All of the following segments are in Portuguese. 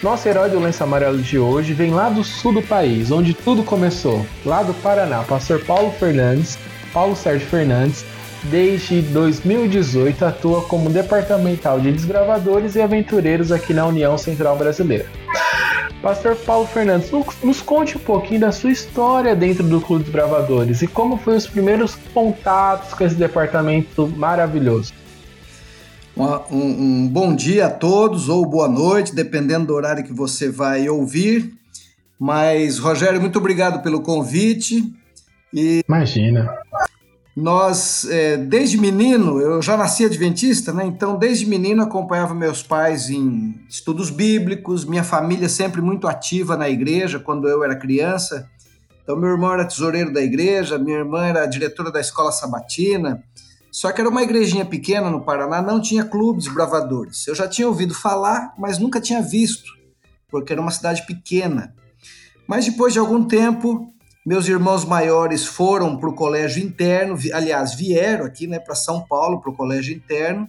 Nosso herói do lenço amarelo de hoje vem lá do sul do país, onde tudo começou, lá do Paraná, pastor Paulo Fernandes, Paulo Sérgio Fernandes, desde 2018 atua como departamental de desbravadores e aventureiros aqui na União Central Brasileira. Pastor Paulo Fernandes, nos conte um pouquinho da sua história dentro do Clube dos Bravadores e como foi os primeiros contatos com esse departamento maravilhoso. Um, um, bom dia a todos ou boa noite, dependendo do horário que você vai ouvir. Mas, Rogério, muito obrigado pelo convite. E Imagina. Nós, é, desde menino, eu já nasci adventista, né? Então, desde menino, acompanhava meus pais em estudos bíblicos, minha família sempre muito ativa na igreja quando eu era criança. Então, meu irmão era tesoureiro da igreja, minha irmã era diretora da escola sabatina. Só que era uma igrejinha pequena no Paraná, não tinha clubes bravadores. Eu já tinha ouvido falar, mas nunca tinha visto, porque era uma cidade pequena. Mas depois de algum tempo, meus irmãos maiores foram para o colégio interno, aliás, vieram aqui né, para São Paulo, para o colégio interno.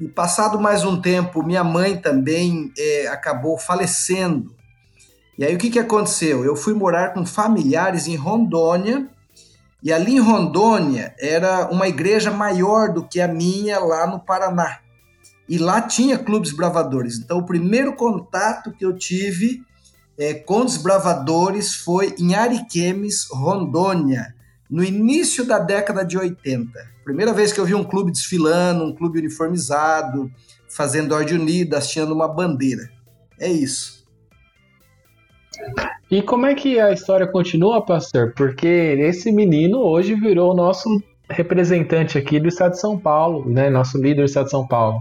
E passado mais um tempo, minha mãe também é, acabou falecendo. E aí o que, que aconteceu? Eu fui morar com familiares em Rondônia, e ali em Rondônia era uma igreja maior do que a minha lá no Paraná. E lá tinha clubes bravadores. Então o primeiro contato que eu tive é, com desbravadores foi em Ariquemes, Rondônia, no início da década de 80. Primeira vez que eu vi um clube desfilando, um clube uniformizado, fazendo ordem unida, hasteando uma bandeira. É isso. E como é que a história continua, pastor? Porque esse menino hoje virou o nosso representante aqui do estado de São Paulo, né? Nosso líder do estado de São Paulo.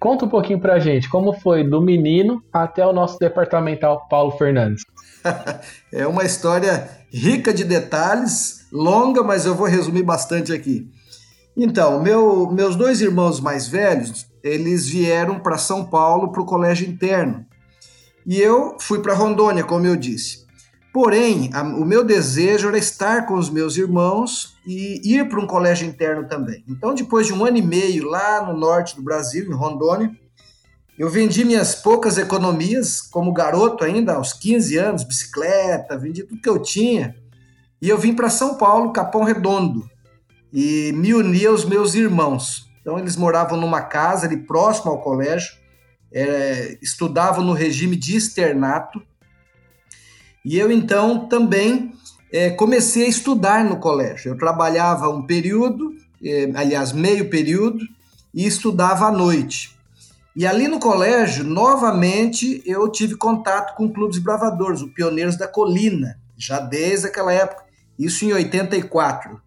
Conta um pouquinho pra gente como foi do menino até o nosso departamental Paulo Fernandes. é uma história rica de detalhes, longa, mas eu vou resumir bastante aqui. Então, meu, meus dois irmãos mais velhos, eles vieram para São Paulo para o colégio interno. E eu fui para Rondônia, como eu disse. Porém, a, o meu desejo era estar com os meus irmãos e ir para um colégio interno também. Então, depois de um ano e meio lá no norte do Brasil, em Rondônia, eu vendi minhas poucas economias, como garoto ainda, aos 15 anos, bicicleta, vendi tudo que eu tinha. E eu vim para São Paulo, Capão Redondo, e me uni aos meus irmãos. Então, eles moravam numa casa ali próximo ao colégio, é, no regime de externato, e eu então também é, comecei a estudar no colégio. Eu trabalhava um período, é, aliás, meio período, e estudava à noite. E ali no colégio, novamente, eu tive contato com clubes bravadores, o Pioneiros da Colina, já desde aquela época, isso em 84.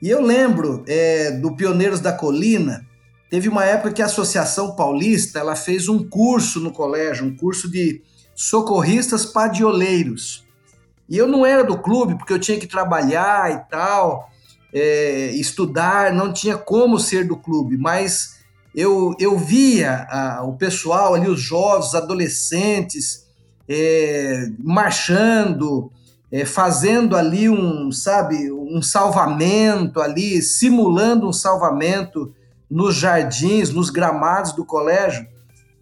E eu lembro é, do Pioneiros da Colina, teve uma época que a Associação Paulista ela fez um curso no colégio, um curso de socorristas padioleiros. E eu não era do clube porque eu tinha que trabalhar e tal, é, estudar, não tinha como ser do clube, mas eu, eu via a, o pessoal ali, os jovens, adolescentes, é, marchando, é, fazendo ali um, sabe, um salvamento ali, simulando um salvamento nos jardins, nos gramados do colégio.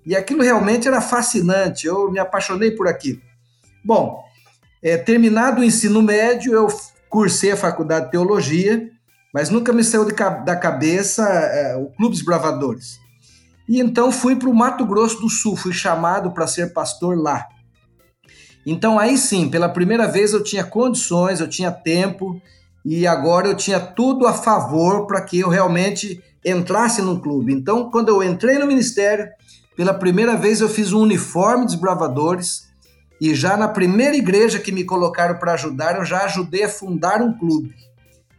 E aquilo realmente era fascinante, eu me apaixonei por aquilo. Bom, é, terminado o ensino médio, eu cursei a faculdade de teologia, mas nunca me saiu de, da cabeça é, o Clube dos Bravadores. E então fui para o Mato Grosso do Sul, fui chamado para ser pastor lá. Então aí sim, pela primeira vez eu tinha condições, eu tinha tempo e agora eu tinha tudo a favor para que eu realmente entrasse no clube. Então, quando eu entrei no ministério, pela primeira vez eu fiz um uniforme dos bravadores e já na primeira igreja que me colocaram para ajudar, eu já ajudei a fundar um clube.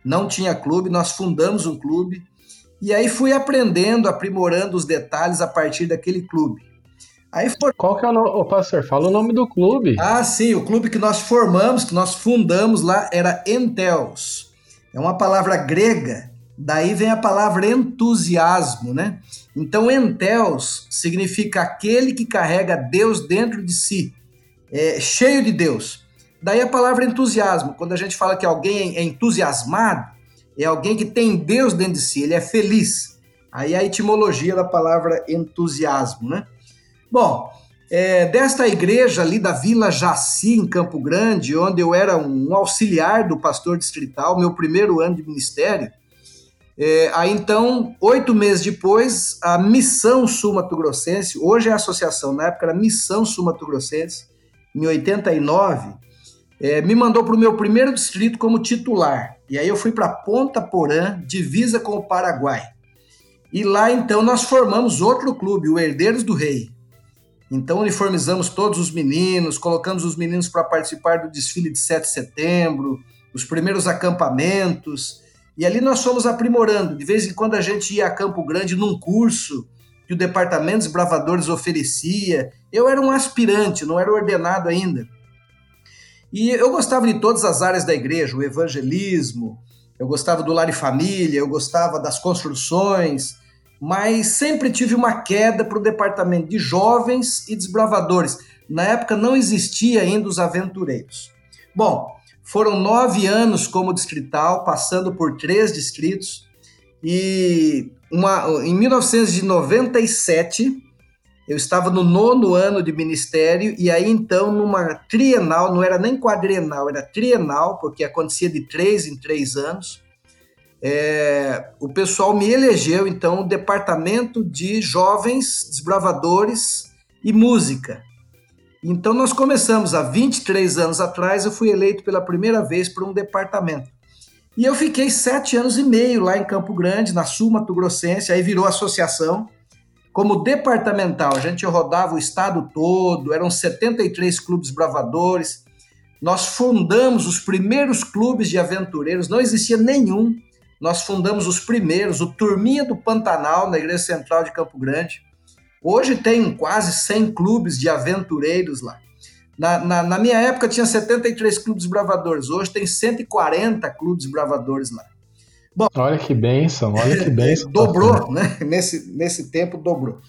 Não tinha clube, nós fundamos um clube e aí fui aprendendo, aprimorando os detalhes a partir daquele clube. Aí for... Qual que é o nome? Ô, pastor, fala o nome do clube. Ah, sim, o clube que nós formamos, que nós fundamos lá, era Entels. É uma palavra grega Daí vem a palavra entusiasmo, né? Então, enteos significa aquele que carrega Deus dentro de si, é, cheio de Deus. Daí a palavra entusiasmo, quando a gente fala que alguém é entusiasmado, é alguém que tem Deus dentro de si, ele é feliz. Aí a etimologia da palavra entusiasmo, né? Bom, é, desta igreja ali da Vila Jaci, em Campo Grande, onde eu era um auxiliar do pastor distrital, meu primeiro ano de ministério. É, aí então, oito meses depois, a Missão Sul Mato Grossense, hoje é a associação, na época era Missão Sul Mato Grossense, em 89, é, me mandou para o meu primeiro distrito como titular. E aí eu fui para Ponta Porã, divisa com o Paraguai. E lá então nós formamos outro clube, o Herdeiros do Rei. Então uniformizamos todos os meninos, colocamos os meninos para participar do desfile de 7 de setembro, os primeiros acampamentos. E ali nós fomos aprimorando. De vez em quando a gente ia a Campo Grande num curso que o Departamento dos Bravadores oferecia. Eu era um aspirante, não era ordenado ainda. E eu gostava de todas as áreas da igreja, o evangelismo, eu gostava do lar e família, eu gostava das construções, mas sempre tive uma queda para o departamento de jovens e desbravadores. Na época não existia ainda os aventureiros. Bom, foram nove anos como distrital, passando por três distritos, e uma, em 1997 eu estava no nono ano de ministério, e aí então, numa trienal, não era nem quadrienal, era trienal, porque acontecia de três em três anos é, o pessoal me elegeu, então, o departamento de jovens desbravadores e música. Então, nós começamos há 23 anos atrás, eu fui eleito pela primeira vez para um departamento. E eu fiquei sete anos e meio lá em Campo Grande, na Sul Mato Grossense, aí virou associação. Como departamental, a gente rodava o estado todo, eram 73 clubes bravadores. Nós fundamos os primeiros clubes de aventureiros, não existia nenhum nós fundamos os primeiros, o Turminha do Pantanal, na Igreja Central de Campo Grande. Hoje tem quase 100 clubes de aventureiros lá. Na, na, na, minha época tinha 73 clubes bravadores, hoje tem 140 clubes bravadores lá. Bom, olha que bênção, olha que bênção. dobrou, né? Nesse, nesse tempo dobrou.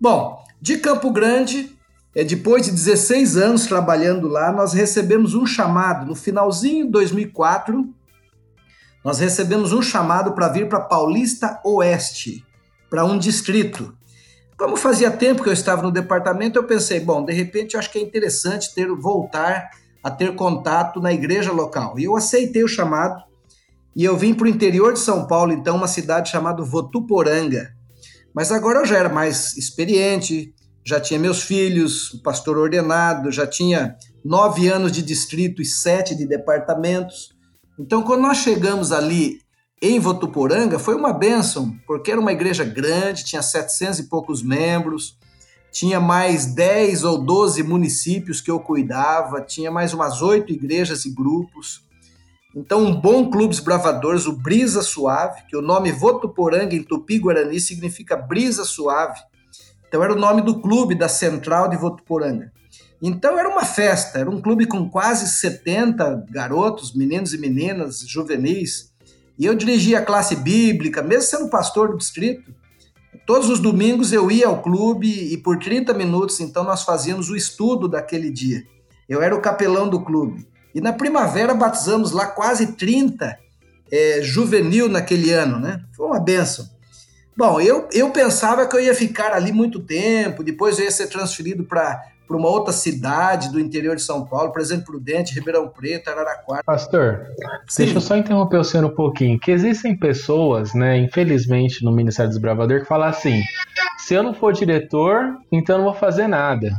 Bom, de Campo Grande, é, depois de 16 anos trabalhando lá, nós recebemos um chamado no finalzinho de 2004 nós recebemos um chamado para vir para Paulista Oeste, para um distrito. Como fazia tempo que eu estava no departamento, eu pensei, bom, de repente eu acho que é interessante ter voltar a ter contato na igreja local. E eu aceitei o chamado e eu vim para o interior de São Paulo, então, uma cidade chamada Votuporanga. Mas agora eu já era mais experiente, já tinha meus filhos, pastor ordenado, já tinha nove anos de distrito e sete de departamentos. Então, quando nós chegamos ali em Votuporanga, foi uma bênção, porque era uma igreja grande, tinha 700 e poucos membros, tinha mais 10 ou 12 municípios que eu cuidava, tinha mais umas oito igrejas e grupos. Então, um bom clube de bravadores, o Brisa Suave, que o nome Votuporanga em Tupi-Guarani significa brisa suave. Então, era o nome do clube da central de Votuporanga. Então era uma festa, era um clube com quase 70 garotos, meninos e meninas, juvenis. E eu dirigia a classe bíblica, mesmo sendo pastor do distrito. Todos os domingos eu ia ao clube e por 30 minutos então nós fazíamos o estudo daquele dia. Eu era o capelão do clube. E na primavera batizamos lá quase 30 é, juvenil naquele ano, né? Foi uma benção. Bom, eu, eu pensava que eu ia ficar ali muito tempo, depois eu ia ser transferido para para uma outra cidade do interior de São Paulo, Presidente Prudente, Ribeirão Preto, Araraquara. Pastor, Sim. deixa eu só interromper o senhor um pouquinho, que existem pessoas, né, infelizmente, no Ministério dos Bravadores, que falam assim, se eu não for diretor, então eu não vou fazer nada.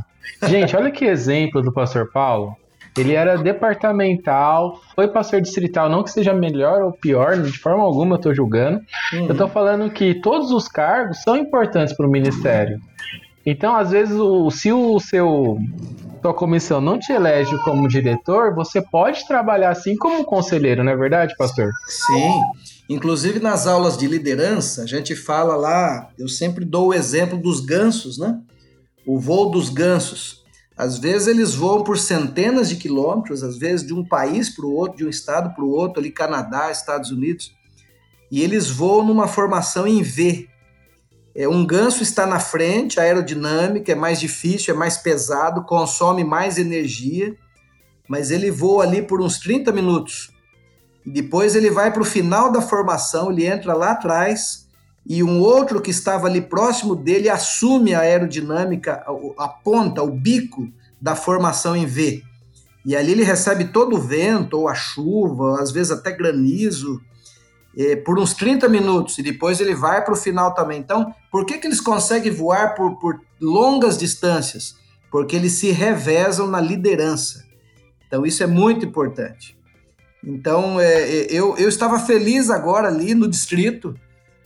Gente, olha que exemplo do pastor Paulo. Ele era departamental, foi pastor distrital, não que seja melhor ou pior, de forma alguma eu estou julgando. Uhum. Eu estou falando que todos os cargos são importantes para o ministério. Então, às vezes, o, se o seu sua comissão não te elege como diretor, você pode trabalhar assim como conselheiro, não é verdade, pastor? Sim. Inclusive nas aulas de liderança, a gente fala lá, eu sempre dou o exemplo dos gansos, né? O voo dos gansos. Às vezes eles voam por centenas de quilômetros, às vezes de um país para o outro, de um estado para o outro, ali Canadá, Estados Unidos, e eles voam numa formação em V, é, um ganso está na frente, a aerodinâmica é mais difícil, é mais pesado, consome mais energia, mas ele voa ali por uns 30 minutos. E depois ele vai para o final da formação, ele entra lá atrás e um outro que estava ali próximo dele assume a aerodinâmica, a, ponta, o bico da formação em V. E ali ele recebe todo o vento, ou a chuva, às vezes até granizo, eh, por uns 30 minutos, e depois ele vai para o final também. Então, por que, que eles conseguem voar por, por longas distâncias? Porque eles se revezam na liderança. Então, isso é muito importante. Então, é, eu, eu estava feliz agora ali no distrito,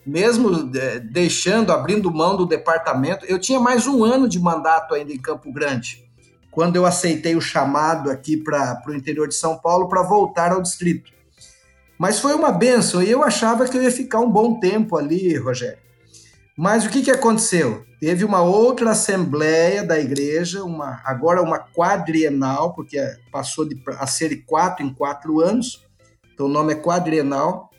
mesmo é, deixando, abrindo mão do departamento. Eu tinha mais um ano de mandato ainda em Campo Grande, quando eu aceitei o chamado aqui para o interior de São Paulo para voltar ao distrito. Mas foi uma benção e eu achava que eu ia ficar um bom tempo ali, Rogério. Mas o que, que aconteceu? Teve uma outra assembleia da igreja, uma, agora uma quadrienal, porque passou de, a ser quatro em quatro anos, então o nome é quadrienal.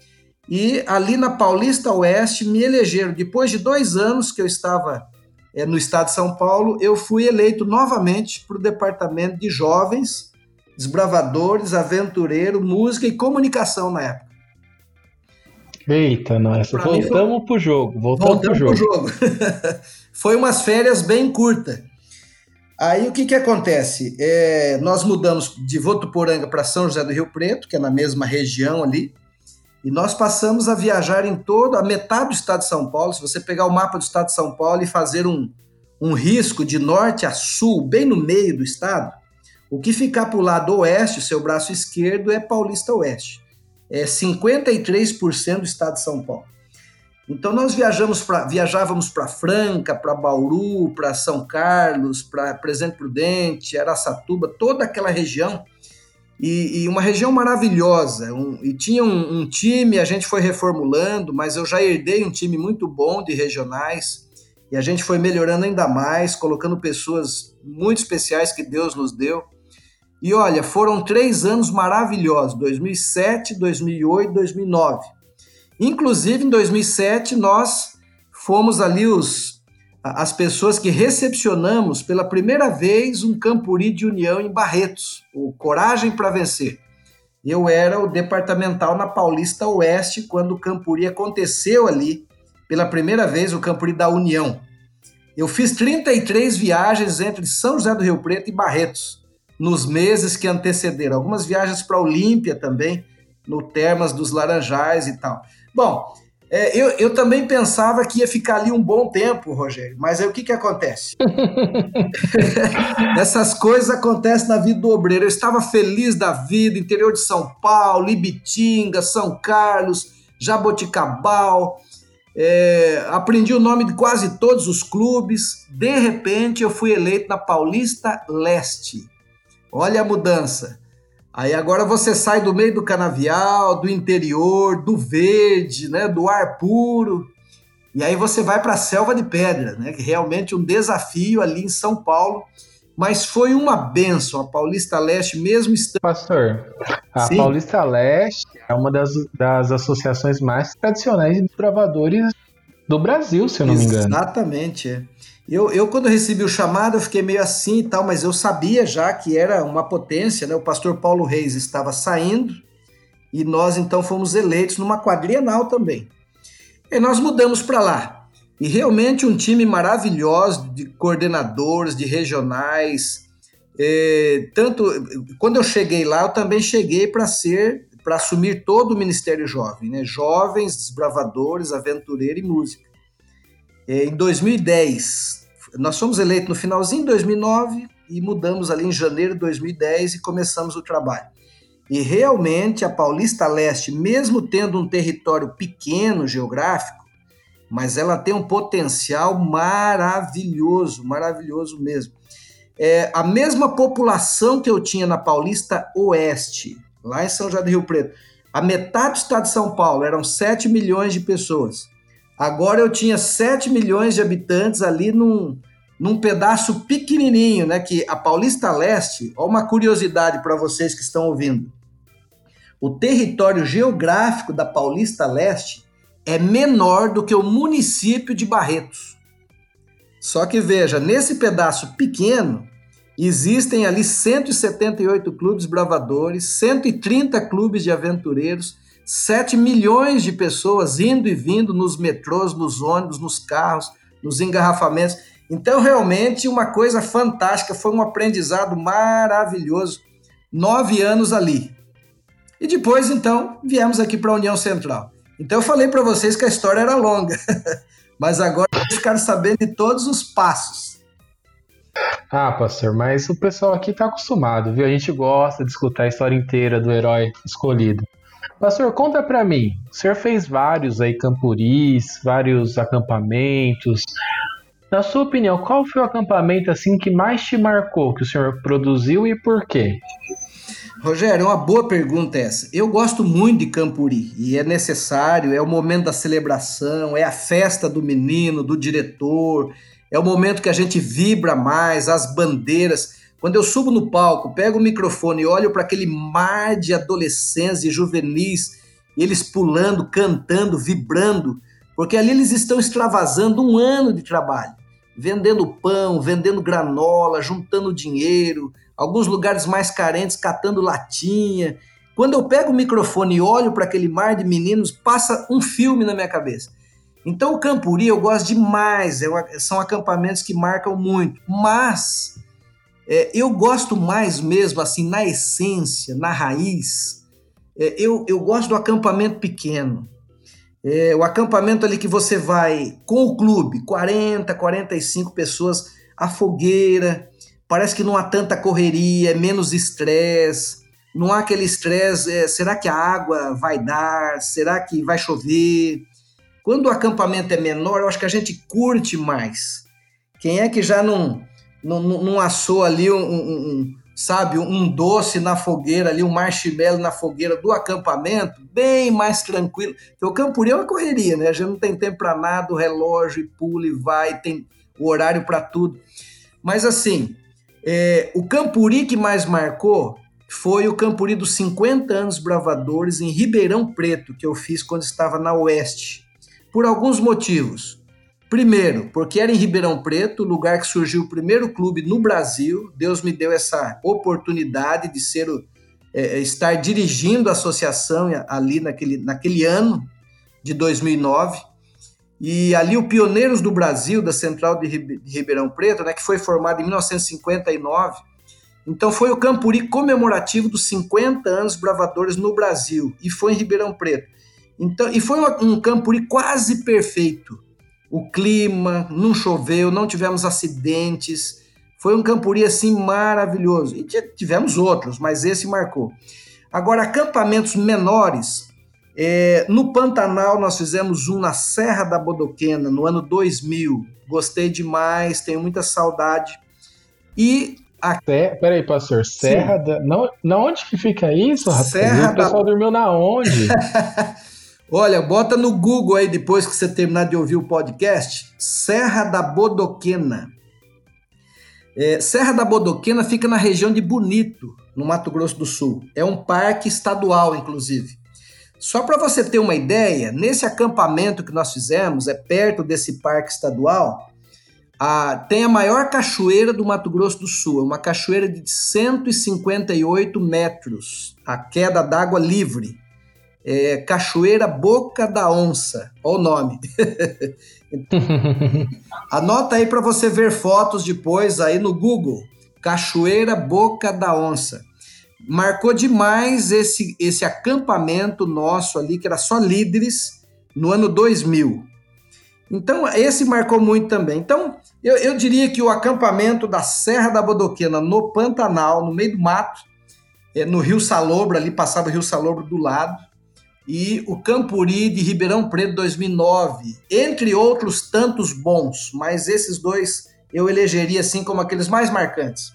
E ali na Paulista Oeste me elegeram. Depois de dois anos que eu estava é, no estado de São Paulo, eu fui eleito novamente para o departamento de jovens, desbravadores, aventureiro, música e comunicação na época. Eita, nós voltamos foi... pro jogo. Voltamos, voltamos pro jogo. Pro jogo. foi umas férias bem curtas. Aí o que, que acontece? É, nós mudamos de Votuporanga para São José do Rio Preto, que é na mesma região ali, e nós passamos a viajar em todo, a metade do estado de São Paulo. Se você pegar o mapa do estado de São Paulo e fazer um, um risco de norte a sul, bem no meio do estado, o que ficar para o lado oeste, seu braço esquerdo, é Paulista Oeste. É 53% do estado de São Paulo. Então nós viajamos pra, viajávamos para Franca, para Bauru, para São Carlos, para Presidente Prudente, Araçatuba, toda aquela região e, e uma região maravilhosa. Um, e tinha um, um, time, a gente foi reformulando, mas eu já herdei um time muito bom de regionais. E a gente foi melhorando ainda mais, colocando pessoas muito especiais que Deus nos deu. E olha, foram três anos maravilhosos: 2007, 2008, 2009. Inclusive, em 2007, nós fomos ali os as pessoas que recepcionamos pela primeira vez um Campuri de União em Barretos, o Coragem para Vencer. Eu era o departamental na Paulista Oeste quando o Campuri aconteceu ali pela primeira vez, o Campuri da União. Eu fiz 33 viagens entre São José do Rio Preto e Barretos nos meses que antecederam. Algumas viagens para Olímpia também, no Termas dos Laranjais e tal. Bom, é, eu, eu também pensava que ia ficar ali um bom tempo, Rogério, mas aí o que, que acontece? Essas coisas acontecem na vida do obreiro. Eu estava feliz da vida, interior de São Paulo, Ibitinga, São Carlos, Jaboticabal. É, aprendi o nome de quase todos os clubes. De repente, eu fui eleito na Paulista Leste. Olha a mudança. Aí agora você sai do meio do canavial, do interior, do verde, né, do ar puro, e aí você vai para a selva de pedra, né, que realmente um desafio ali em São Paulo, mas foi uma benção a Paulista Leste mesmo estando... Pastor, a Sim. Paulista Leste é uma das, das associações mais tradicionais de bravadores do Brasil, se eu não Exatamente, me engano. Exatamente, é. Eu, eu, quando recebi o chamado, eu fiquei meio assim e tal, mas eu sabia já que era uma potência, né? O pastor Paulo Reis estava saindo e nós então fomos eleitos numa quadrienal também. E nós mudamos para lá. E realmente um time maravilhoso de coordenadores, de regionais. É, tanto quando eu cheguei lá, eu também cheguei para ser, para assumir todo o Ministério Jovem, né? Jovens, desbravadores, aventureiro e música. É, em 2010, nós fomos eleitos no finalzinho de 2009 e mudamos ali em janeiro de 2010 e começamos o trabalho. E realmente a Paulista Leste, mesmo tendo um território pequeno geográfico, mas ela tem um potencial maravilhoso, maravilhoso mesmo. É, a mesma população que eu tinha na Paulista Oeste, lá em São João do Rio Preto, a metade do estado de São Paulo, eram 7 milhões de pessoas. Agora eu tinha 7 milhões de habitantes ali num, num pedaço pequenininho, né? Que a Paulista Leste, ó, uma curiosidade para vocês que estão ouvindo. O território geográfico da Paulista Leste é menor do que o município de Barretos. Só que veja, nesse pedaço pequeno, existem ali 178 clubes bravadores, 130 clubes de aventureiros, 7 milhões de pessoas indo e vindo nos metrôs, nos ônibus, nos carros, nos engarrafamentos. Então, realmente, uma coisa fantástica, foi um aprendizado maravilhoso. Nove anos ali. E depois, então, viemos aqui para a União Central. Então, eu falei para vocês que a história era longa, mas agora ficaram sabendo de todos os passos. Ah, pastor, mas o pessoal aqui está acostumado, viu? A gente gosta de escutar a história inteira do herói escolhido. Pastor, conta para mim. O senhor fez vários aí campuris, vários acampamentos. Na sua opinião, qual foi o acampamento assim que mais te marcou, que o senhor produziu e por quê? Rogério, é uma boa pergunta essa. Eu gosto muito de Campuri e é necessário, é o momento da celebração, é a festa do menino, do diretor, é o momento que a gente vibra mais, as bandeiras. Quando eu subo no palco, pego o microfone e olho para aquele mar de adolescentes e juvenis, eles pulando, cantando, vibrando, porque ali eles estão extravasando um ano de trabalho, vendendo pão, vendendo granola, juntando dinheiro, alguns lugares mais carentes catando latinha. Quando eu pego o microfone e olho para aquele mar de meninos, passa um filme na minha cabeça. Então o Campuri eu gosto demais, é são acampamentos que marcam muito, mas é, eu gosto mais mesmo, assim, na essência, na raiz, é, eu, eu gosto do acampamento pequeno. É, o acampamento ali que você vai com o clube, 40, 45 pessoas, a fogueira, parece que não há tanta correria, é menos estresse, não há aquele estresse, é, será que a água vai dar, será que vai chover? Quando o acampamento é menor, eu acho que a gente curte mais. Quem é que já não não, não assou ali um, um, sabe, um doce na fogueira ali, um marshmallow na fogueira do acampamento, bem mais tranquilo. Porque o Campuri é uma correria, né? A gente não tem tempo para nada, o relógio e pula e vai, tem o horário para tudo. Mas assim, é, o Campuri que mais marcou foi o Campuri dos 50 anos bravadores em Ribeirão Preto, que eu fiz quando estava na Oeste. Por alguns motivos. Primeiro, porque era em Ribeirão Preto, lugar que surgiu o primeiro clube no Brasil. Deus me deu essa oportunidade de ser o, é, é estar dirigindo a associação ali naquele, naquele ano de 2009. E ali o Pioneiros do Brasil, da Central de Ribeirão Preto, né, que foi formado em 1959. Então foi o Campuri comemorativo dos 50 anos bravadores no Brasil e foi em Ribeirão Preto. Então, e foi um Campuri quase perfeito o clima, não choveu, não tivemos acidentes. Foi um Campuri assim maravilhoso. E tivemos outros, mas esse marcou. Agora, acampamentos menores. É, no Pantanal, nós fizemos um na Serra da Bodoquena, no ano 2000. Gostei demais, tenho muita saudade. E. A... Peraí, pastor, Serra Sim. da. Não, na onde que fica isso, rapaz? Serra o pessoal da... dormiu na onde? Olha, bota no Google aí depois que você terminar de ouvir o podcast, Serra da Bodoquena. É, Serra da Bodoquena fica na região de Bonito, no Mato Grosso do Sul. É um parque estadual, inclusive. Só para você ter uma ideia, nesse acampamento que nós fizemos, é perto desse parque estadual, a, tem a maior cachoeira do Mato Grosso do Sul, é uma cachoeira de 158 metros, a queda d'água livre é, Cachoeira Boca da Onça. Olha o nome. Anota aí para você ver fotos depois aí no Google. Cachoeira Boca da Onça. Marcou demais esse, esse acampamento nosso ali, que era só líderes, no ano 2000. Então, esse marcou muito também. Então, eu, eu diria que o acampamento da Serra da Bodoquena, no Pantanal, no meio do mato, é, no Rio Salobro, ali passava o Rio Salobro do lado, e o Campuri de Ribeirão Preto 2009, entre outros tantos bons, mas esses dois eu elegeria assim como aqueles mais marcantes.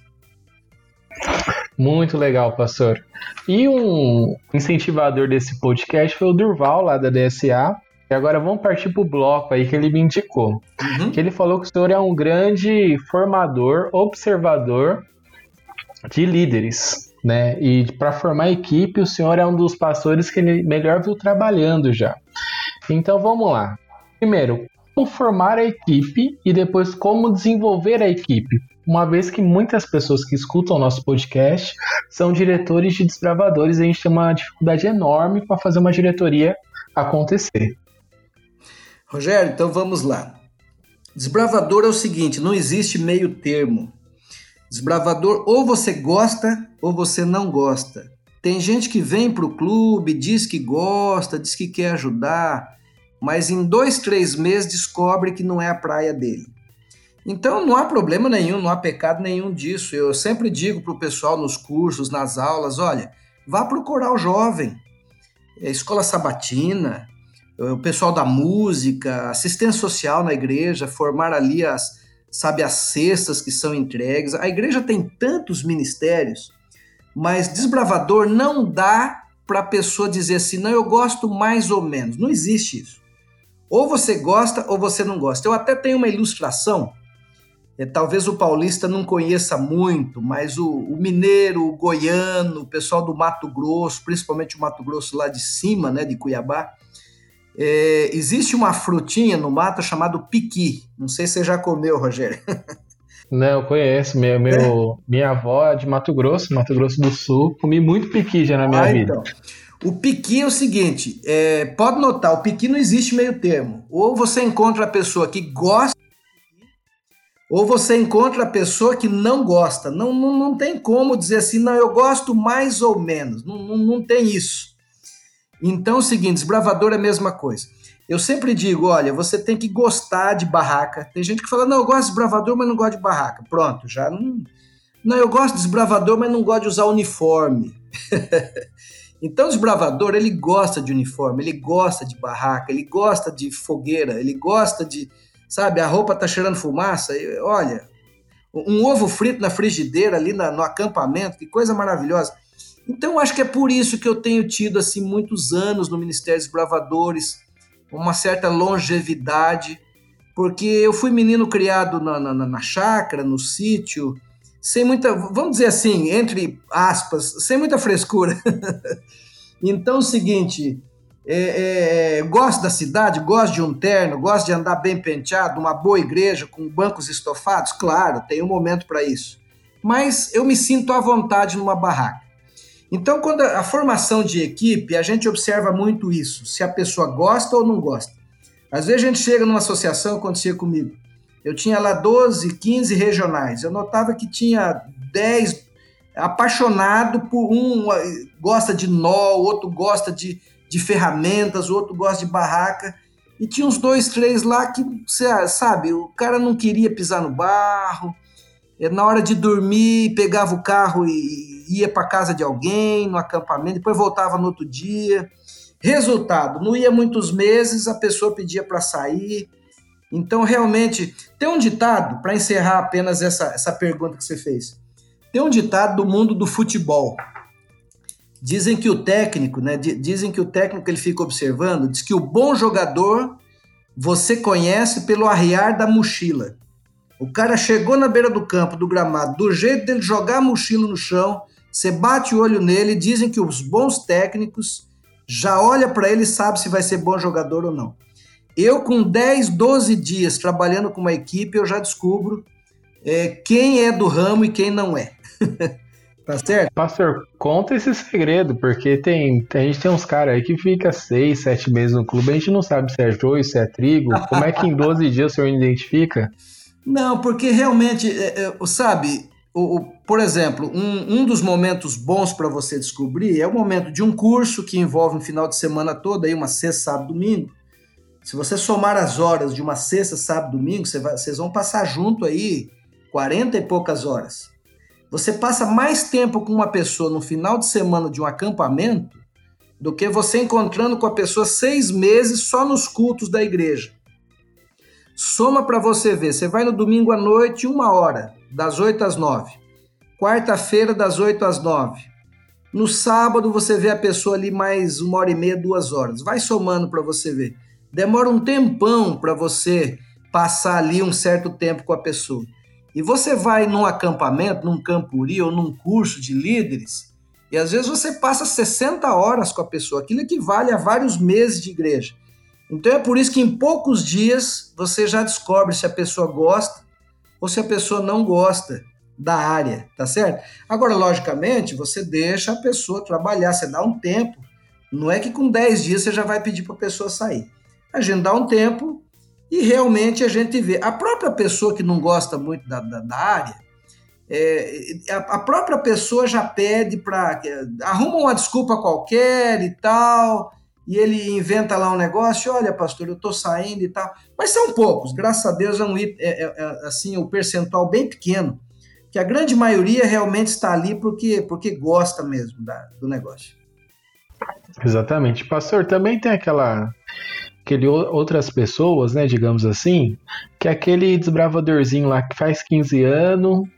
Muito legal, pastor. E um incentivador desse podcast foi o Durval, lá da DSA. E agora vamos partir para o bloco aí que ele me indicou. Uhum. Que ele falou que o senhor é um grande formador, observador de líderes né? E para formar equipe, o senhor é um dos pastores que melhor viu trabalhando já. Então vamos lá. Primeiro, como formar a equipe e depois como desenvolver a equipe. uma vez que muitas pessoas que escutam o nosso podcast são diretores de desbravadores e a gente tem uma dificuldade enorme para fazer uma diretoria acontecer. Rogério, então vamos lá. Desbravador é o seguinte: não existe meio termo. Desbravador, ou você gosta ou você não gosta. Tem gente que vem para o clube, diz que gosta, diz que quer ajudar, mas em dois, três meses descobre que não é a praia dele. Então não há problema nenhum, não há pecado nenhum disso. Eu sempre digo para o pessoal nos cursos, nas aulas: olha, vá procurar o jovem, é, escola sabatina, o pessoal da música, assistência social na igreja, formar ali as, sabe, as cestas que são entregues. A igreja tem tantos ministérios, mas desbravador não dá para a pessoa dizer assim, não, eu gosto mais ou menos. Não existe isso. Ou você gosta ou você não gosta. Eu até tenho uma ilustração é, talvez o paulista não conheça muito, mas o, o, mineiro, o goiano, o pessoal do Mato Grosso, principalmente o Mato Grosso lá de cima, né, de Cuiabá, é, existe uma frutinha no mato chamado piqui. Não sei se você já comeu, Rogério. Não, eu conheço. Meu, meu, é. Minha avó é de Mato Grosso, Mato Grosso do Sul. Comi muito piqui já na minha ah, vida. Então. O piqui é o seguinte: é, pode notar, o piqui não existe meio termo. Ou você encontra a pessoa que gosta ou você encontra a pessoa que não gosta. Não, não, não tem como dizer assim, não, eu gosto mais ou menos. Não, não, não tem isso. Então é o seguinte, desbravador é a mesma coisa. Eu sempre digo, olha, você tem que gostar de barraca. Tem gente que fala, não, eu gosto de desbravador, mas não gosto de barraca. Pronto, já não... Não, eu gosto de desbravador, mas não gosto de usar uniforme. então o desbravador, ele gosta de uniforme, ele gosta de barraca, ele gosta de fogueira, ele gosta de sabe? A roupa tá cheirando fumaça. Olha, um ovo frito na frigideira ali na, no acampamento, que coisa maravilhosa. Então, acho que é por isso que eu tenho tido assim muitos anos no Ministério dos Bravadores, uma certa longevidade, porque eu fui menino criado na, na, na chácara, no sítio, sem muita, vamos dizer assim, entre aspas, sem muita frescura. então, é o seguinte, é, é, é, gosto da cidade, gosto de um terno, gosto de andar bem penteado, uma boa igreja com bancos estofados, claro, tem um momento para isso. Mas eu me sinto à vontade numa barraca. Então, quando a, a formação de equipe, a gente observa muito isso, se a pessoa gosta ou não gosta. Às vezes a gente chega numa associação, acontecia comigo. Eu tinha lá 12, 15 regionais. Eu notava que tinha 10 apaixonado por um gosta de nó, outro gosta de de ferramentas, outro gosta de barraca. E tinha uns dois, três lá que, sabe, o cara não queria pisar no barro. É, na hora de dormir, pegava o carro e ia para casa de alguém, no acampamento, depois voltava no outro dia. Resultado, não ia muitos meses, a pessoa pedia para sair. Então, realmente, tem um ditado, para encerrar apenas essa, essa pergunta que você fez. Tem um ditado do mundo do futebol. Dizem que o técnico, né? Dizem que o técnico ele fica observando, diz que o bom jogador você conhece pelo arriar da mochila. O cara chegou na beira do campo, do gramado, do jeito dele jogar a mochila no chão, você bate o olho nele, dizem que os bons técnicos já olha para ele e sabe se vai ser bom jogador ou não. Eu, com 10, 12 dias trabalhando com uma equipe, eu já descubro é, quem é do ramo e quem não é. Tá certo? Pastor, conta esse segredo, porque tem, a gente tem uns caras aí que fica seis, sete meses no clube, a gente não sabe se é joio, se é trigo. Como é que em 12 dias o senhor identifica? Não, porque realmente, é, é, sabe, o, o, por exemplo, um, um dos momentos bons para você descobrir é o momento de um curso que envolve um final de semana todo, aí uma sexta, sábado, domingo. Se você somar as horas de uma sexta, sábado, domingo, você vai, vocês vão passar junto aí 40 e poucas horas. Você passa mais tempo com uma pessoa no final de semana de um acampamento do que você encontrando com a pessoa seis meses só nos cultos da igreja. Soma para você ver. Você vai no domingo à noite, uma hora, das oito às nove. Quarta-feira, das oito às nove. No sábado, você vê a pessoa ali mais uma hora e meia, duas horas. Vai somando para você ver. Demora um tempão para você passar ali um certo tempo com a pessoa. E você vai num acampamento, num campuri ou num curso de líderes, e às vezes você passa 60 horas com a pessoa, aquilo equivale a vários meses de igreja. Então é por isso que em poucos dias você já descobre se a pessoa gosta ou se a pessoa não gosta da área, tá certo? Agora, logicamente, você deixa a pessoa trabalhar, você dá um tempo. Não é que com 10 dias você já vai pedir para a pessoa sair. A gente dá um tempo e realmente a gente vê. A própria pessoa que não gosta muito da, da, da área, é, a, a, própria pessoa já pede para. arruma uma desculpa qualquer e tal, e ele inventa lá um negócio, olha, pastor, eu estou saindo e tal. Mas são poucos, graças a Deus é um é, é, é assim, um percentual bem pequeno, que a grande maioria realmente está ali porque, porque gosta mesmo da, do negócio. Exatamente. Pastor, também tem aquela aquele outras pessoas, né, digamos assim, que é aquele desbravadorzinho lá que faz 15 anos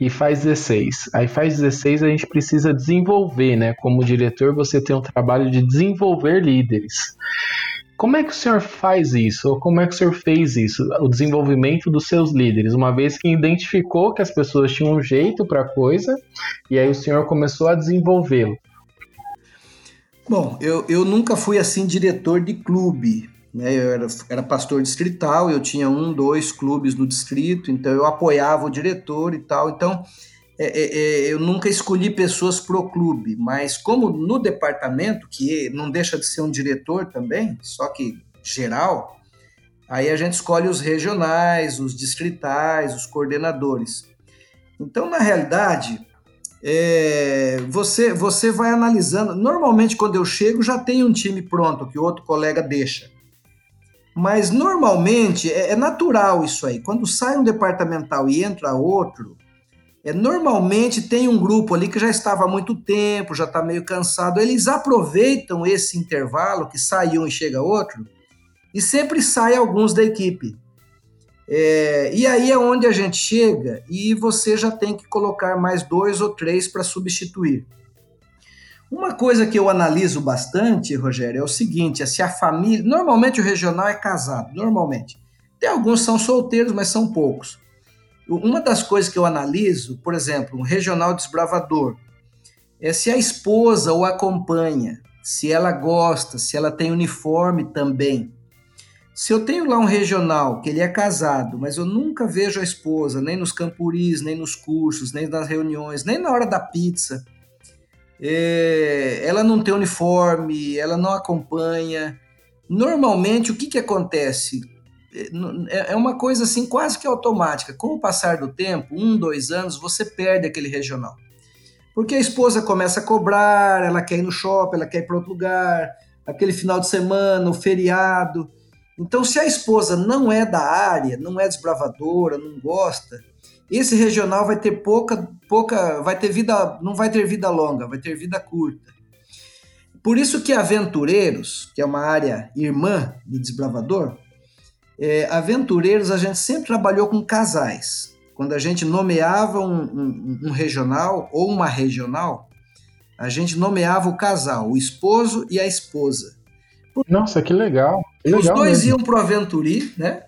e faz 16. Aí faz 16 a gente precisa desenvolver, né? Como diretor, você tem um trabalho de desenvolver líderes. Como é que o senhor faz isso? Ou como é que o senhor fez isso? O desenvolvimento dos seus líderes, uma vez que identificou que as pessoas tinham um jeito para a coisa, e aí o senhor começou a desenvolvê-lo. Bom, eu, eu nunca fui assim diretor de clube. Né? Eu era, era pastor distrital, eu tinha um, dois clubes no distrito, então eu apoiava o diretor e tal. Então é, é, é eu nunca escolhi pessoas pro clube, mas como no departamento, que não deixa de ser um diretor também, só que geral, aí a gente escolhe os regionais, os distritais, os coordenadores. Então, na realidade, é, você, você vai analisando. Normalmente, quando eu chego, já tem um time pronto que o outro colega deixa. Mas normalmente é, é natural isso aí. Quando sai um departamental e entra outro, é, normalmente tem um grupo ali que já estava há muito tempo, já está meio cansado. Eles aproveitam esse intervalo que sai um e chega outro, e sempre sai alguns da equipe. É, e aí é onde a gente chega e você já tem que colocar mais dois ou três para substituir. Uma coisa que eu analiso bastante, Rogério, é o seguinte: é se a família. Normalmente o regional é casado, normalmente. Tem alguns são solteiros, mas são poucos. Uma das coisas que eu analiso, por exemplo, um regional desbravador, é se a esposa o acompanha, se ela gosta, se ela tem uniforme também. Se eu tenho lá um regional que ele é casado, mas eu nunca vejo a esposa, nem nos campuris, nem nos cursos, nem nas reuniões, nem na hora da pizza, é, ela não tem uniforme, ela não acompanha. Normalmente, o que, que acontece? É, é uma coisa assim quase que automática. Com o passar do tempo, um, dois anos, você perde aquele regional. Porque a esposa começa a cobrar, ela quer ir no shopping, ela quer ir para outro lugar, aquele final de semana, o feriado. Então, se a esposa não é da área, não é desbravadora, não gosta, esse regional vai ter pouca, pouca, vai ter vida, não vai ter vida longa, vai ter vida curta. Por isso que aventureiros, que é uma área irmã de desbravador, é, aventureiros a gente sempre trabalhou com casais. Quando a gente nomeava um, um, um regional ou uma regional, a gente nomeava o casal, o esposo e a esposa. Nossa, que legal. Que Os legal dois mesmo. iam para o Aventuri, né?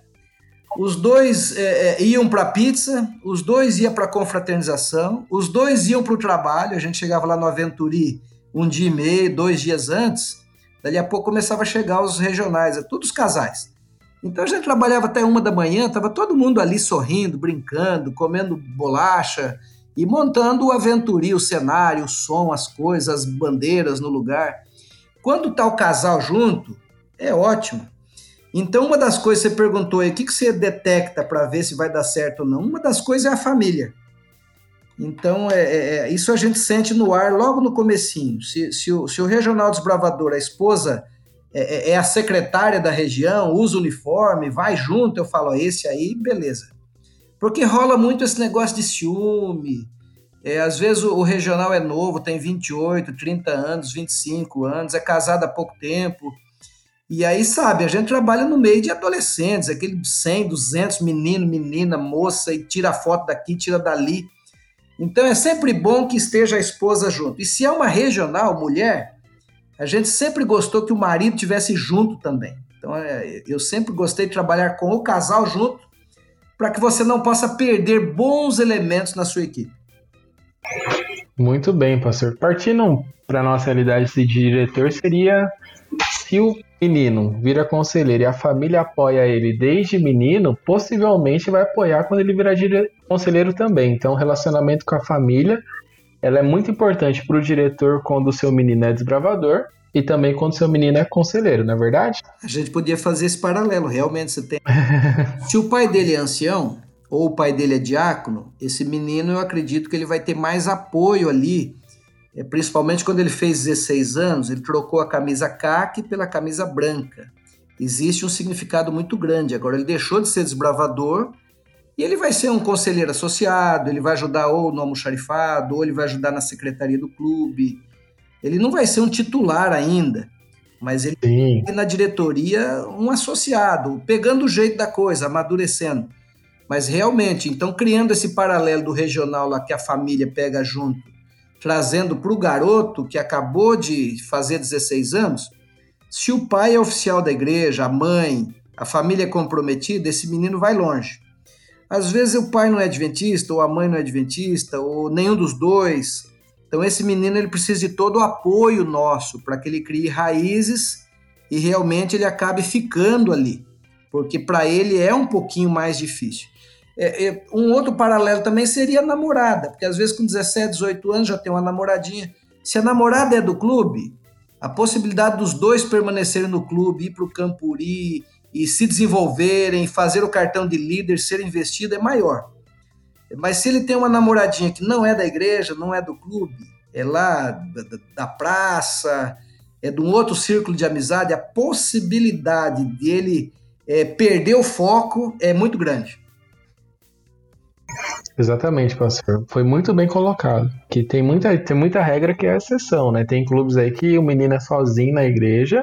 Os dois é, é, iam para pizza, os dois iam para confraternização, os dois iam para o trabalho. A gente chegava lá no Aventuri um dia e meio, dois dias antes. Dali a pouco começava a chegar os regionais, é todos casais. Então a gente trabalhava até uma da manhã, estava todo mundo ali sorrindo, brincando, comendo bolacha e montando o Aventuri, o cenário, o som, as coisas, as bandeiras no lugar. Quando tá o casal junto, é ótimo. Então, uma das coisas que você perguntou aí, o que, que você detecta para ver se vai dar certo ou não? Uma das coisas é a família. Então, é, é, é, isso a gente sente no ar logo no comecinho. Se, se, o, se o regional desbravador, a esposa é, é, é a secretária da região, usa uniforme, vai junto, eu falo, esse aí, beleza. Porque rola muito esse negócio de ciúme, é, às vezes o, o, regional é novo, tem 28, 30 anos, 25 anos, é casado há pouco tempo. E aí, sabe, a gente trabalha no meio de adolescentes, aquele 100, 200 menino, menina, moça, e tira foto daqui, tira dali. Então é sempre bom que esteja a esposa junto. E se é uma regional, mulher, a gente sempre gostou que o marido tivesse junto também. Então é, eu sempre gostei de trabalhar com o casal junto, para que você não possa perder bons elementos na sua equipe. Muito bem, pastor. Partindo para nossa realidade de diretor, seria se o menino vira conselheiro e a família apoia ele desde menino, possivelmente vai apoiar quando ele virar conselheiro também. Então, o relacionamento com a família ela é muito importante para o diretor quando o seu menino é desbravador e também quando seu menino é conselheiro, não é verdade? A gente podia fazer esse paralelo, realmente você tem. Se o pai dele é ancião ou o pai dele é diácono, esse menino eu acredito que ele vai ter mais apoio ali principalmente quando ele fez 16 anos, ele trocou a camisa caque pela camisa branca. Existe um significado muito grande. Agora, ele deixou de ser desbravador e ele vai ser um conselheiro associado, ele vai ajudar ou no almoxarifado, ou ele vai ajudar na secretaria do clube. Ele não vai ser um titular ainda, mas ele Sim. na diretoria um associado, pegando o jeito da coisa, amadurecendo. Mas realmente, então, criando esse paralelo do regional lá que a família pega junto trazendo para o garoto que acabou de fazer 16 anos, se o pai é oficial da igreja, a mãe, a família é comprometida, esse menino vai longe. Às vezes o pai não é adventista, ou a mãe não é adventista, ou nenhum dos dois. Então esse menino ele precisa de todo o apoio nosso para que ele crie raízes e realmente ele acabe ficando ali, porque para ele é um pouquinho mais difícil. É, é, um outro paralelo também seria a namorada, porque às vezes com 17, 18 anos já tem uma namoradinha. Se a namorada é do clube, a possibilidade dos dois permanecerem no clube, ir para o Campuri e se desenvolverem, fazer o cartão de líder, ser investido é maior. Mas se ele tem uma namoradinha que não é da igreja, não é do clube, é lá da, da praça, é de um outro círculo de amizade, a possibilidade dele é, perder o foco é muito grande. Exatamente, pastor. Foi muito bem colocado. Que tem muita, tem muita regra que é exceção, né? Tem clubes aí que o menino é sozinho na igreja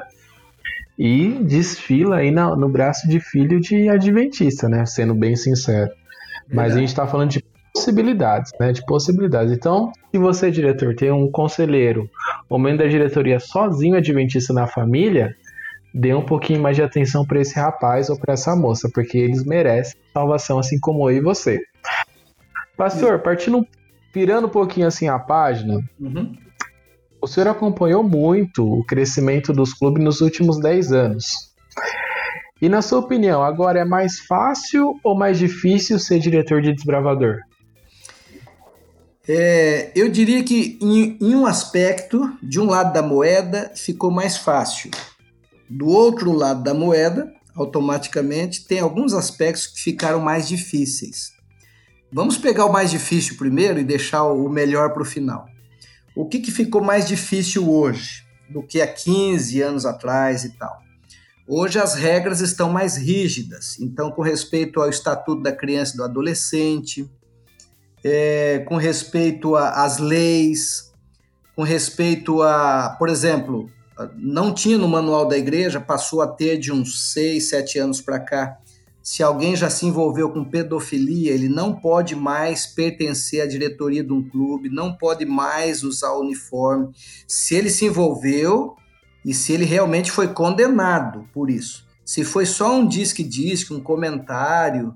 e desfila aí no, no braço de filho de adventista, né? Sendo bem sincero. Verdade. Mas a gente está falando de possibilidades, né? De possibilidades. Então, se você, diretor, tem um conselheiro, ou membro da diretoria sozinho adventista na família, dê um pouquinho mais de atenção para esse rapaz ou para essa moça, porque eles merecem salvação assim como eu e você. Pastor, partindo, virando um pouquinho assim a página, uhum. o senhor acompanhou muito o crescimento dos clubes nos últimos 10 anos. E na sua opinião, agora é mais fácil ou mais difícil ser diretor de desbravador? É, eu diria que em, em, um aspecto, de um lado da moeda, ficou mais fácil. Do outro lado da moeda, automaticamente, tem alguns aspectos que ficaram mais difíceis. Vamos pegar o mais difícil primeiro e deixar o melhor para o final. O que, que ficou mais difícil hoje do que há 15 anos atrás e tal? Hoje as regras estão mais rígidas, então, com respeito ao Estatuto da Criança e do Adolescente, é, com respeito às leis, com respeito a, por exemplo, não tinha no manual da igreja, passou a ter de uns 6, 7 anos para cá, se alguém já se envolveu com pedofilia, ele não pode mais pertencer à diretoria de um clube, não pode mais usar o uniforme. Se ele se envolveu e se ele realmente foi condenado por isso. Se foi só um disque-disque, um comentário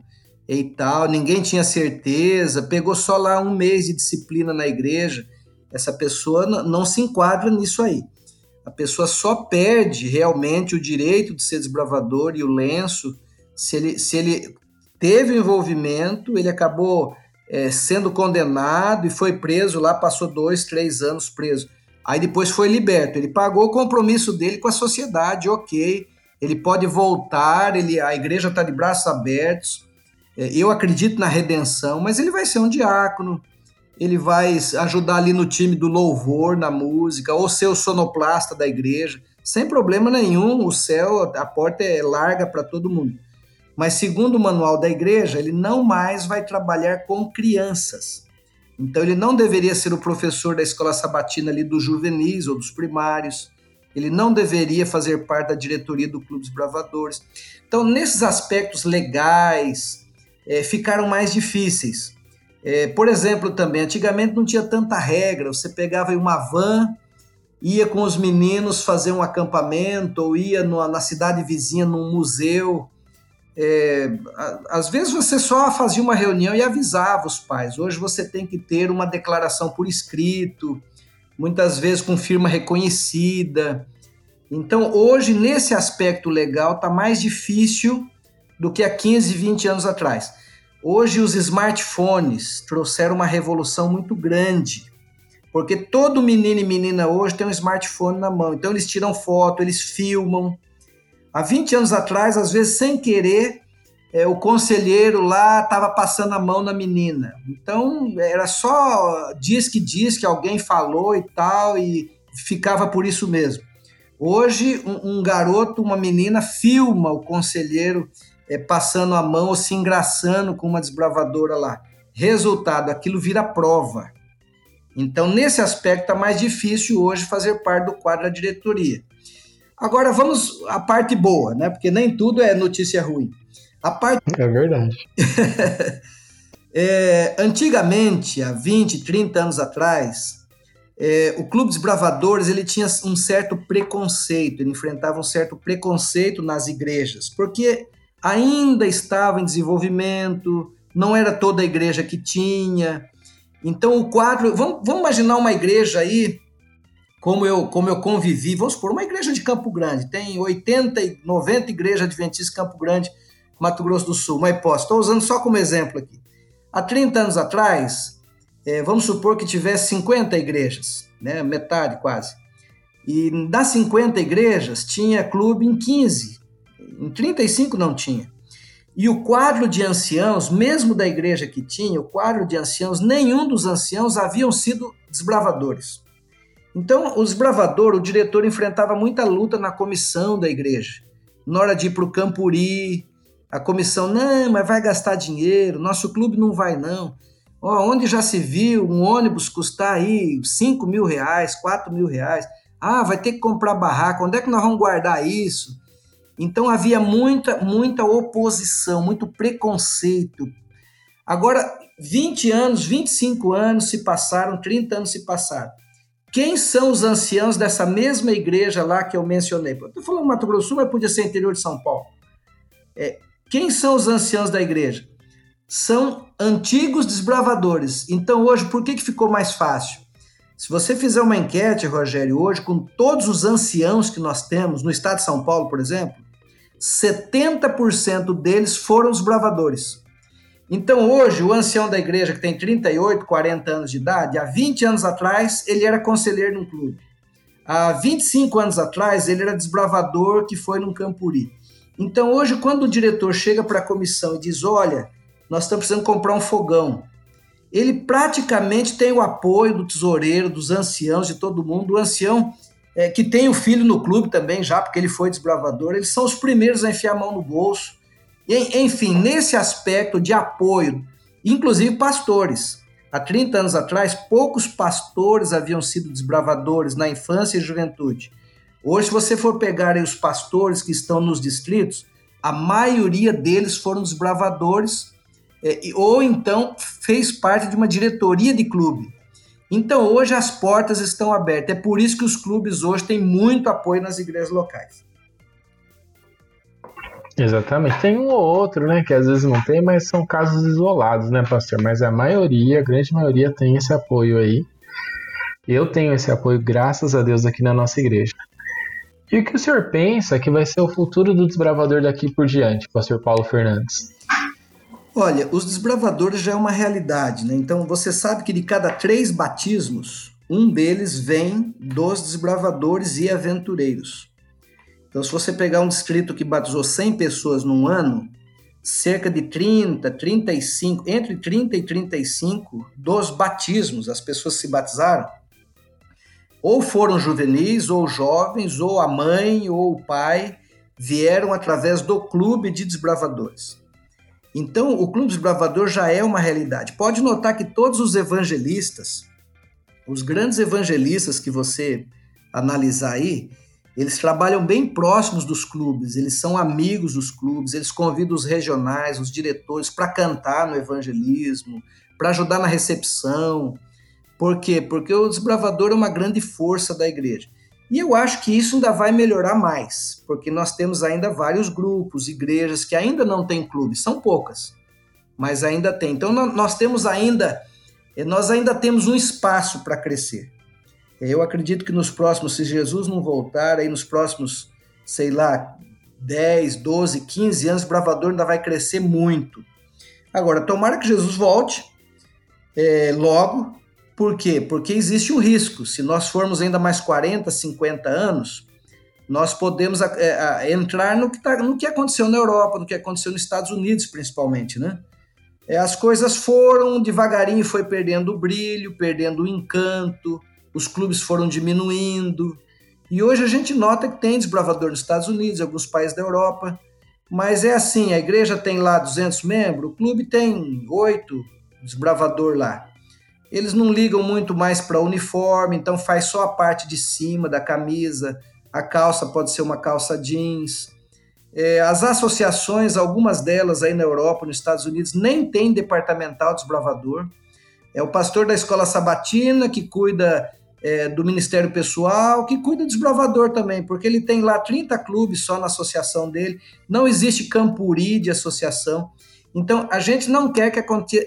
e tal, ninguém tinha certeza, pegou só lá um mês de disciplina na igreja, essa pessoa não se enquadra nisso aí. A pessoa só perde realmente o direito de ser desbravador e o lenço se ele, se ele teve envolvimento, ele acabou é, sendo condenado e foi preso lá, passou dois, três anos preso. Aí depois foi liberto. Ele pagou o compromisso dele com a sociedade, ok. Ele pode voltar, ele, a igreja está de braços abertos. É, eu acredito na redenção, mas ele vai ser um diácono, ele vai ajudar ali no time do louvor, na música, ou ser o sonoplasta da igreja, sem problema nenhum. O céu, a porta é larga para todo mundo. Mas, segundo o manual da igreja, ele não mais vai trabalhar com crianças. Então, ele não deveria ser o professor da escola sabatina ali dos juvenis ou dos primários. Ele não deveria fazer parte da diretoria do Clube dos Bravadores. Então, nesses aspectos legais, é, ficaram mais difíceis. É, por exemplo, também, antigamente não tinha tanta regra. Você pegava uma van, ia com os meninos fazer um acampamento, ou ia numa, na cidade vizinha num museu é, às vezes você só fazia uma reunião e avisava os pais. Hoje você tem que ter uma declaração por escrito, muitas vezes com firma reconhecida. Então, hoje, nesse aspecto legal, está mais difícil do que há 15, 20 anos atrás. Hoje, os smartphones trouxeram uma revolução muito grande, porque todo menino e menina hoje tem um smartphone na mão. Então, eles tiram foto, eles filmam. Há 20 anos atrás, às vezes, sem querer, é, o conselheiro lá estava passando a mão na menina. Então, era só diz que diz que alguém falou e tal, e ficava por isso mesmo. Hoje, um, um garoto, uma menina, filma o conselheiro é, passando a mão ou se engraçando com uma desbravadora lá. Resultado, aquilo vira prova. Então, nesse aspecto, está mais difícil hoje fazer parte do quadro da diretoria. Agora, vamos à parte boa, né? Porque nem tudo é notícia ruim. A parte... É verdade. é, antigamente, há 20, 30 anos atrás, é, o Clube dos Bravadores ele tinha um certo preconceito, ele enfrentava um certo preconceito nas igrejas, porque ainda estava em desenvolvimento, não era toda a igreja que tinha. Então o quadro, vamos, vamos imaginar uma igreja aí, como eu, como eu convivi, vamos supor, uma igreja de Campo Grande, tem 80, 90 igrejas adventistas Campo Grande, Mato Grosso do Sul, uma hipótese, estou usando só como exemplo aqui. Há 30 anos atrás, é, vamos supor que tivesse 50 igrejas, né, metade quase. E das 50 igrejas, tinha clube em 15, em 35 não tinha. E o quadro de anciãos, mesmo da igreja que tinha, o quadro de anciãos, nenhum dos anciãos haviam sido desbravadores. Então, o desbravador, o diretor enfrentava muita luta na comissão da igreja. Na hora de ir para o Campuri, a comissão, não, mas vai gastar dinheiro, nosso clube não vai não. Oh, onde já se viu um ônibus custar aí 5 mil reais, 4 mil reais? Ah, vai ter que comprar barraca, onde é que nós vamos guardar isso? Então havia muita, muita oposição, muito preconceito. Agora, 20 anos, 25 anos se passaram, 30 anos se passaram. Quem são os anciãos dessa mesma igreja lá que eu mencionei? Estou falando Mato Grosso mas podia ser interior de São Paulo. É, quem são os anciãos da igreja? são antigos desbravadores. Então, hoje, por que, que ficou mais fácil? Se você fizer uma enquete, Rogério, hoje, com todos os anciãos que nós temos, no estado de São Paulo, por exemplo, 70% deles foram os bravadores. Então, hoje, o ancião da igreja, que tem 38, 40 anos de idade, há 20 anos atrás, ele era conselheiro num clube. Há 25 anos atrás, ele era desbravador que foi num campuri. Então, hoje, quando o diretor chega para a comissão e diz: Olha, nós estamos precisando comprar um fogão. Ele praticamente tem o apoio do tesoureiro, dos anciãos, de todo mundo. O ancião é, que tem o filho no clube também, já porque ele foi desbravador, eles são os primeiros a enfiar a mão no bolso. Enfim, nesse aspecto de apoio, inclusive pastores. Há 30 anos atrás, poucos pastores haviam sido desbravadores na infância e juventude. Hoje, se você for pegar os pastores que estão nos distritos, a maioria deles foram desbravadores é, ou então fez parte de uma diretoria de clube. Então hoje as portas estão abertas. É por isso que os clubes hoje têm muito apoio nas igrejas locais. Exatamente. Tem um ou outro, né, que às vezes não tem, mas são casos isolados, né, pastor? Mas a maioria, a grande maioria tem esse apoio aí. Eu tenho esse apoio, graças a Deus, aqui na nossa igreja. E o que o senhor pensa que vai ser o futuro do desbravador daqui por diante, pastor Paulo Fernandes? Olha, os desbravadores já é uma realidade, né? Então você sabe que de cada três batismos, um deles vem dos desbravadores e aventureiros. Então, se você pegar um distrito que batizou 100 pessoas num ano, cerca de 30, 35, entre 30 e 35 dos batismos, as pessoas se batizaram, ou foram juvenis, ou jovens, ou a mãe, ou o pai, vieram através do clube de desbravadores. Então, o Clube dos Bravadores já é uma realidade. Pode notar que todos os evangelistas, os grandes evangelistas que você analisar aí, eles trabalham bem próximos dos clubes, eles são amigos dos clubes, eles convidam os regionais, os diretores para cantar no evangelismo, para ajudar na recepção. Por quê? Porque o desbravador é uma grande força da igreja. E eu acho que isso ainda vai melhorar mais, porque nós temos ainda vários grupos, igrejas que ainda não têm clube, são poucas, mas ainda tem. Então nós temos ainda, eh, nós ainda temos um espaço para crescer. Eu acredito que nos próximos, se Jesus não voltar, aí nos próximos, sei lá, 10, 12, 15 anos, o Bravador ainda vai crescer muito. Agora, tomara que Jesus volte é, logo, por quê? Porque existe um risco. Se nós formos ainda mais 40, 50 anos, nós podemos é, entrar no que, tá, no que aconteceu na Europa, no que aconteceu nos Estados Unidos, principalmente, né? É, as coisas foram devagarinho, foi perdendo o brilho, perdendo o encanto, os clubes foram diminuindo. E hoje a gente nota que tem desbravador nos Estados Unidos, alguns países da Europa, mas é assim, a igreja tem lá 200 membros, o clube tem oito desbravador lá. Eles não ligam muito mais para uniforme, então faz só a parte de cima da camisa, a calça pode ser uma calça jeans, é, as associações, algumas delas aí na Europa, nos Estados Unidos, nem tem departamental desbravador. É o pastor da escola sabatina que cuida é, do ministério pessoal, que cuida do desbravador também, porque ele tem lá 30 clubes só na associação dele, não existe campuri de associação. Então, a gente não quer que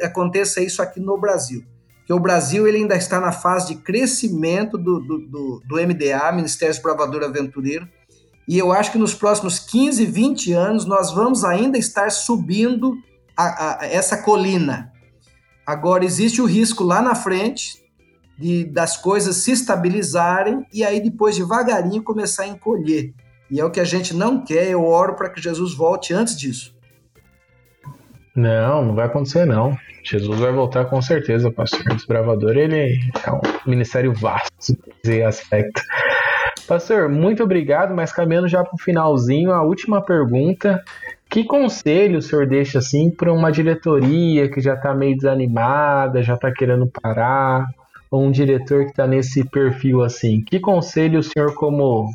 aconteça isso aqui no Brasil, porque o Brasil ele ainda está na fase de crescimento do, do, do, do MDA, Ministério Desbravador Aventureiro, e eu acho que nos próximos 15, 20 anos nós vamos ainda estar subindo a, a, essa colina. Agora, existe o risco lá na frente de, das coisas se estabilizarem e aí depois devagarinho começar a encolher. E é o que a gente não quer. Eu oro para que Jesus volte antes disso. Não, não vai acontecer não. Jesus vai voltar com certeza, pastor. O desbravador ele é um ministério vasto em aspecto. Pastor, muito obrigado, mas caminhando já para o finalzinho, a última pergunta. Que conselho o senhor deixa assim para uma diretoria que já está meio desanimada, já está querendo parar, ou um diretor que está nesse perfil assim? Que conselho o senhor, como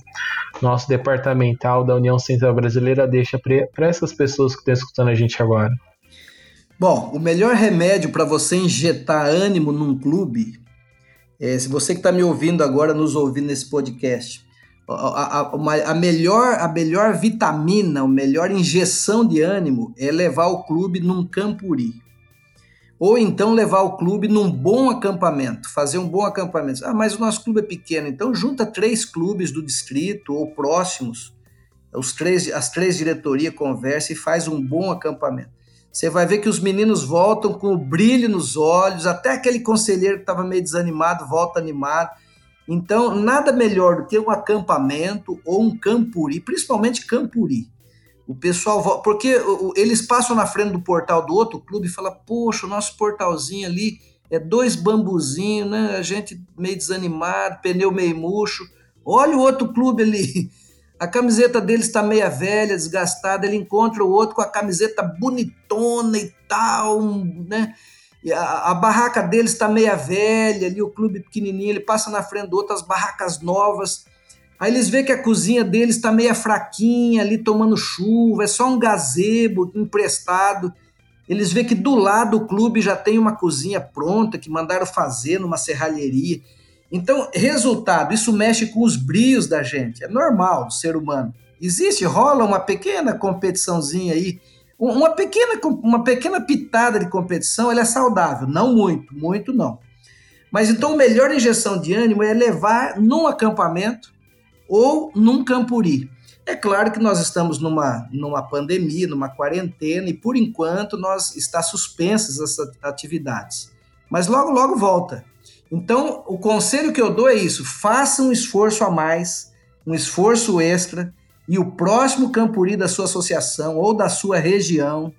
nosso departamental da União Central Brasileira, deixa para essas pessoas que estão escutando a gente agora? Bom, o melhor remédio para você injetar ânimo num clube é, se você que está me ouvindo agora, nos ouvindo nesse podcast, a, a, a, melhor, a melhor vitamina, a melhor injeção de ânimo é levar o clube num campuri. Ou então levar o clube num bom acampamento, fazer um bom acampamento. Ah, mas o nosso clube é pequeno, então junta três clubes do distrito ou próximos, os três, as três diretorias conversam e faz um bom acampamento. Você vai ver que os meninos voltam com o brilho nos olhos, até aquele conselheiro que estava meio desanimado volta animado. Então, nada melhor do que um acampamento ou um campuri, principalmente campuri. O pessoal, porque eles passam na frente do portal do outro clube e falam: Poxa, o nosso portalzinho ali é dois bambuzinhos, né? A gente meio desanimado, pneu meio murcho. Olha o outro clube ali a camiseta dele está meia velha, desgastada, ele encontra o outro com a camiseta bonitona e tal, né? A, a, barraca dele está meia velha, ali o clube pequenininho, ele passa na frente do outro, as barracas novas. Aí eles veem que a cozinha dele está meia fraquinha, ali tomando chuva, é só um gazebo emprestado. Eles veem que do lado do clube já tem uma cozinha pronta que mandaram fazer numa serralheria. Então, resultado, isso mexe com os brios da gente, é normal do ser humano. Existe, rola uma pequena competiçãozinha aí, uma pequena, uma pequena pitada de competição, ela é saudável, não muito, muito não. Mas então, a melhor injeção de ânimo é levar num acampamento ou num campuri. É claro que nós estamos numa, numa pandemia, numa quarentena, e por enquanto nós está suspensas essas atividades. Mas logo, logo volta. Então, o conselho que eu dou é isso: faça um esforço a mais, um esforço extra, e o próximo campuri da sua associação ou da sua região,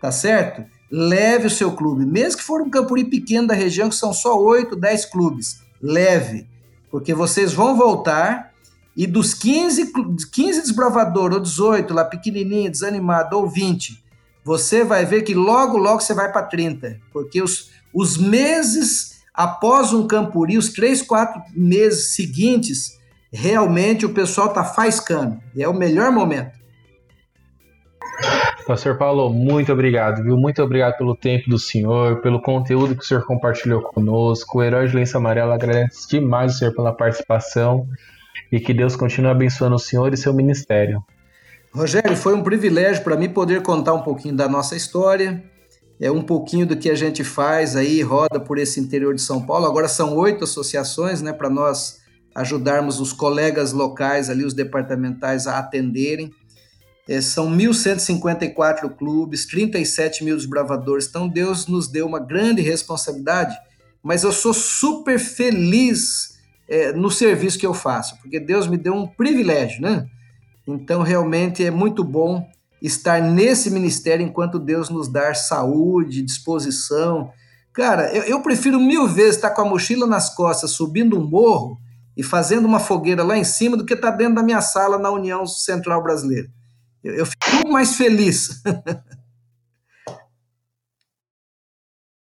tá certo? Leve o seu clube, mesmo que for um campuri pequeno da região, que são só 8, 10 clubes, leve, porque vocês vão voltar e dos 15, 15 desbravador ou 18 lá pequenininho, desanimado ou 20, você vai ver que logo, logo você vai para 30, porque os, os meses após um campuri, os três, quatro meses seguintes, realmente o pessoal está faiscando. É o melhor momento. Pastor Paulo, muito obrigado, viu? Muito obrigado pelo tempo do senhor, pelo conteúdo que o senhor compartilhou conosco. O Herói de Lença Amarela agradece demais o senhor pela participação e que Deus continue abençoando o senhor e seu ministério. Rogério, foi um privilégio para mim poder contar um pouquinho da nossa história é um pouquinho do que a gente faz aí, roda por esse interior de São Paulo. Agora são oito associações, né, para nós ajudarmos os colegas locais ali, os departamentais, a atenderem. É, são 1.154 clubes, 37 mil desbravadores. Então, Deus nos deu uma grande responsabilidade, mas eu sou super feliz é, no serviço que eu faço, porque Deus me deu um privilégio, né? Então, realmente é muito bom estar nesse ministério enquanto Deus nos dar saúde, disposição. Cara, eu, eu prefiro mil vezes estar com a mochila nas costas, subindo um morro e fazendo uma fogueira lá em cima do que estar dentro da minha sala na União Central Brasileira. Eu, eu fico mais feliz.